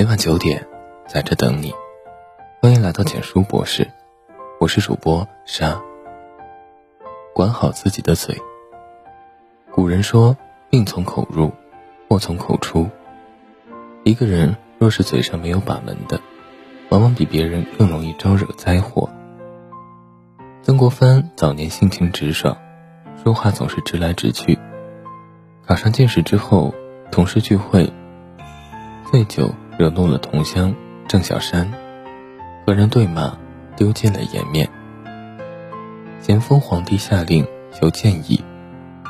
每晚九点，在这等你。欢迎来到简书博士，我是主播沙。管好自己的嘴。古人说：“病从口入，祸从口出。”一个人若是嘴上没有把门的，往往比别人更容易招惹灾祸。曾国藩早年性情直爽，说话总是直来直去。考上进士之后，同事聚会，醉酒惹怒了同乡郑小山，和人对骂，丢尽了颜面。咸丰皇帝下令求建议，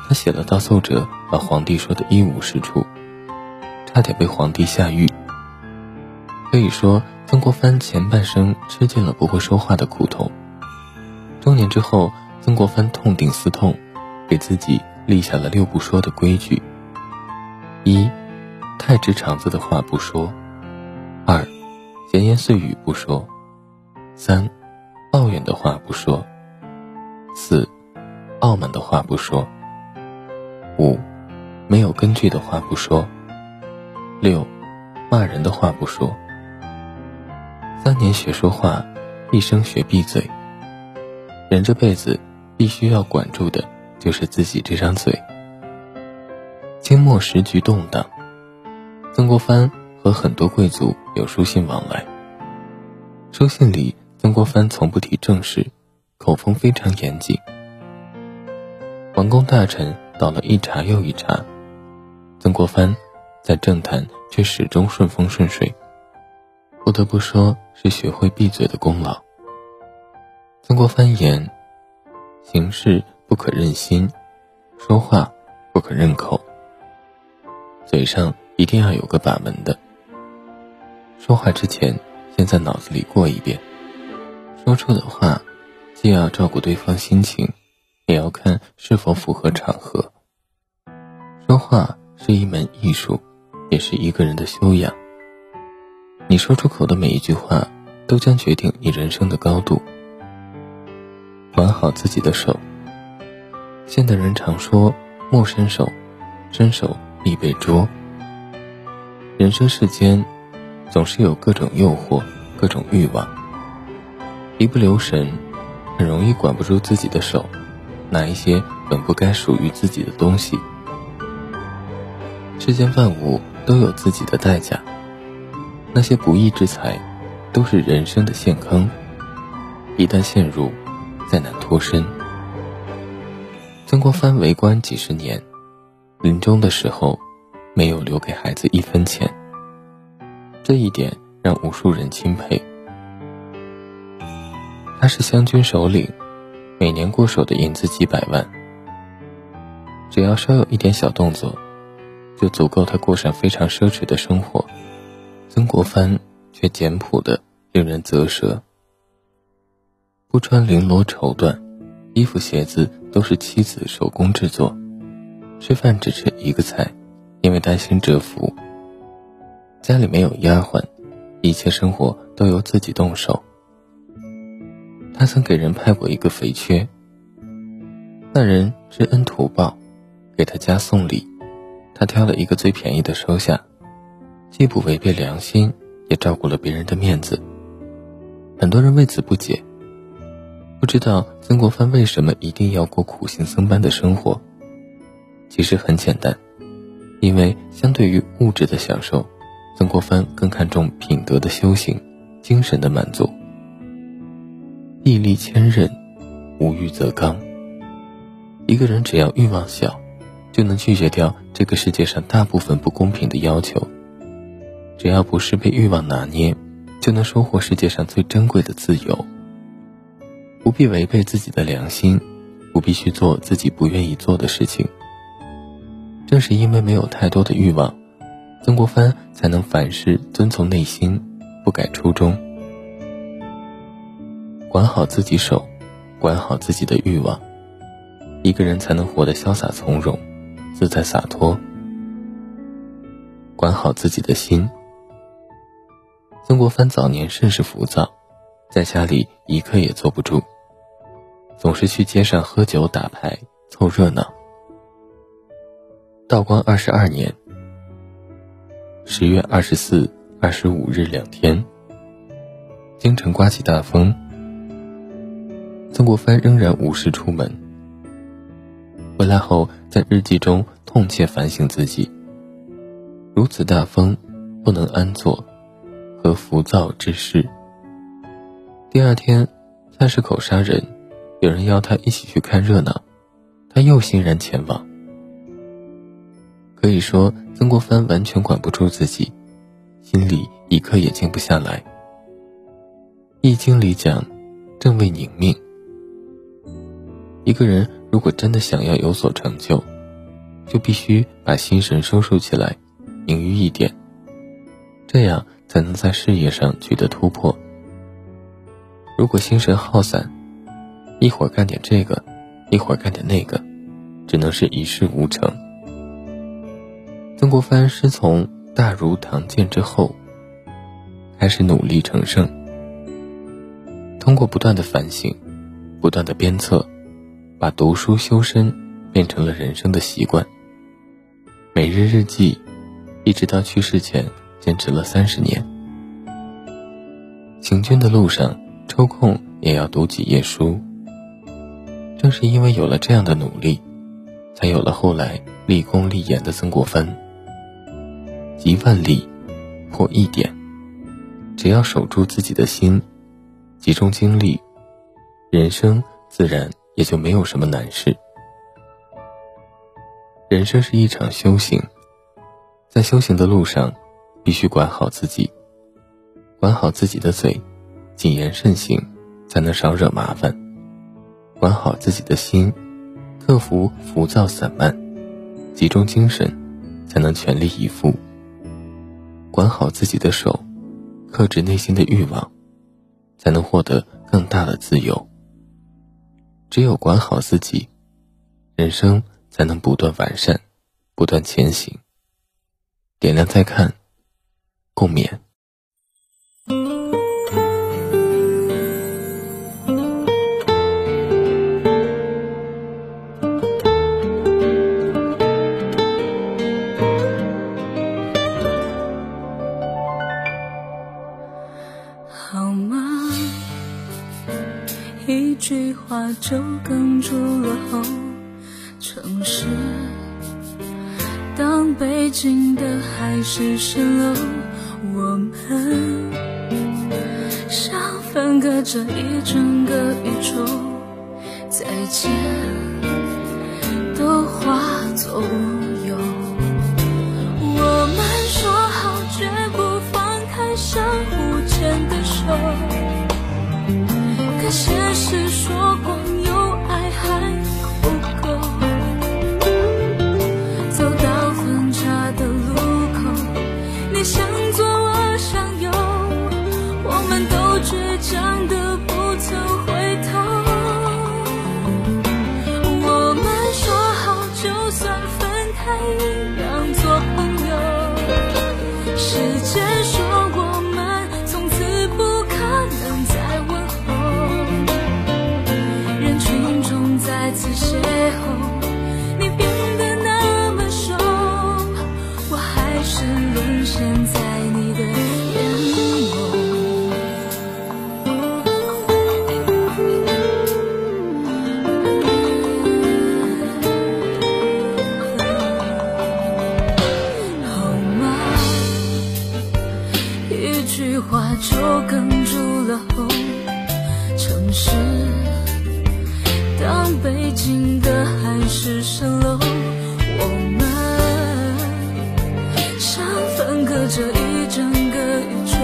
他写了道奏折，把皇帝说的一无是处，差点被皇帝下狱。可以说，曾国藩前半生吃尽了不会说话的苦头。中年之后，曾国藩痛定思痛，给自己立下了六不说的规矩：一、太直肠子的话不说；二、闲言碎语不说；三、抱怨的话不说；四、傲慢的话不说；五、没有根据的话不说；六、骂人的话不说。三年学说话，一生学闭嘴。人这辈子必须要管住的，就是自己这张嘴。清末时局动荡，曾国藩和很多贵族有书信往来。书信里，曾国藩从不提正事，口风非常严谨。皇宫大臣倒了一茬又一茬，曾国藩在政坛却始终顺风顺水，不得不说是学会闭嘴的功劳。曾国藩言：“行事不可任心，说话不可任口。嘴上一定要有个把门的。说话之前，先在脑子里过一遍。说出的话，既要照顾对方心情，也要看是否符合场合。说话是一门艺术，也是一个人的修养。你说出口的每一句话，都将决定你人生的高度。”管好自己的手。现代人常说“莫伸手，伸手必被捉”。人生世间，总是有各种诱惑、各种欲望，一不留神，很容易管不住自己的手，拿一些本不该属于自己的东西。世间万物都有自己的代价，那些不义之财，都是人生的陷坑，一旦陷入。再难脱身。曾国藩为官几十年，临终的时候没有留给孩子一分钱，这一点让无数人钦佩。他是湘军首领，每年过手的银子几百万，只要稍有一点小动作，就足够他过上非常奢侈的生活。曾国藩却简朴的令人啧舌。不穿绫罗绸缎，衣服鞋子都是妻子手工制作，吃饭只吃一个菜，因为担心折服。家里没有丫鬟，一切生活都由自己动手。他曾给人派过一个肥缺，那人知恩图报，给他家送礼，他挑了一个最便宜的收下，既不违背良心，也照顾了别人的面子。很多人为此不解。不知道曾国藩为什么一定要过苦行僧般的生活？其实很简单，因为相对于物质的享受，曾国藩更看重品德的修行、精神的满足。毅力坚韧，无欲则刚。一个人只要欲望小，就能拒绝掉这个世界上大部分不公平的要求；只要不是被欲望拿捏，就能收获世界上最珍贵的自由。不必违背自己的良心，不必去做自己不愿意做的事情。正是因为没有太多的欲望，曾国藩才能凡事遵从内心，不改初衷。管好自己手，管好自己的欲望，一个人才能活得潇洒从容、自在洒脱。管好自己的心。曾国藩早年甚是浮躁。在家里一刻也坐不住，总是去街上喝酒打牌凑热闹。道光二十二年十月二十四二十五日两天，京城刮起大风，曾国藩仍然无事出门。回来后，在日记中痛切反省自己：如此大风，不能安坐，何浮躁之事？第二天，菜市口杀人，有人邀他一起去看热闹，他又欣然前往。可以说，曾国藩完全管不住自己，心里一刻也静不下来。《易经》里讲：“正位宁命。”一个人如果真的想要有所成就，就必须把心神收束起来，凝于一点，这样才能在事业上取得突破。如果心神耗散，一会儿干点这个，一会儿干点那个，只能是一事无成。曾国藩师从大儒唐建之后，开始努力成圣。通过不断的反省，不断的鞭策，把读书修身变成了人生的习惯。每日日记，一直到去世前坚持了三十年。行军的路上，抽空也要读几页书。正是因为有了这样的努力，才有了后来立功立言的曾国藩。集万力，破一点。只要守住自己的心，集中精力，人生自然也就没有什么难事。人生是一场修行，在修行的路上，必须管好自己，管好自己的嘴，谨言慎行，才能少惹麻烦；管好自己的心，克服浮躁散漫，集中精神，才能全力以赴。管好自己的手，克制内心的欲望，才能获得更大的自由。只有管好自己，人生才能不断完善，不断前行。点亮再看，共勉。当北京的海市蜃楼，我们像分隔着一整个宇宙，再见都化作乌有。我们说好绝不放开相互牵的手。可现实说光这一整个宇宙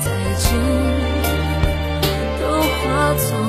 再见都化作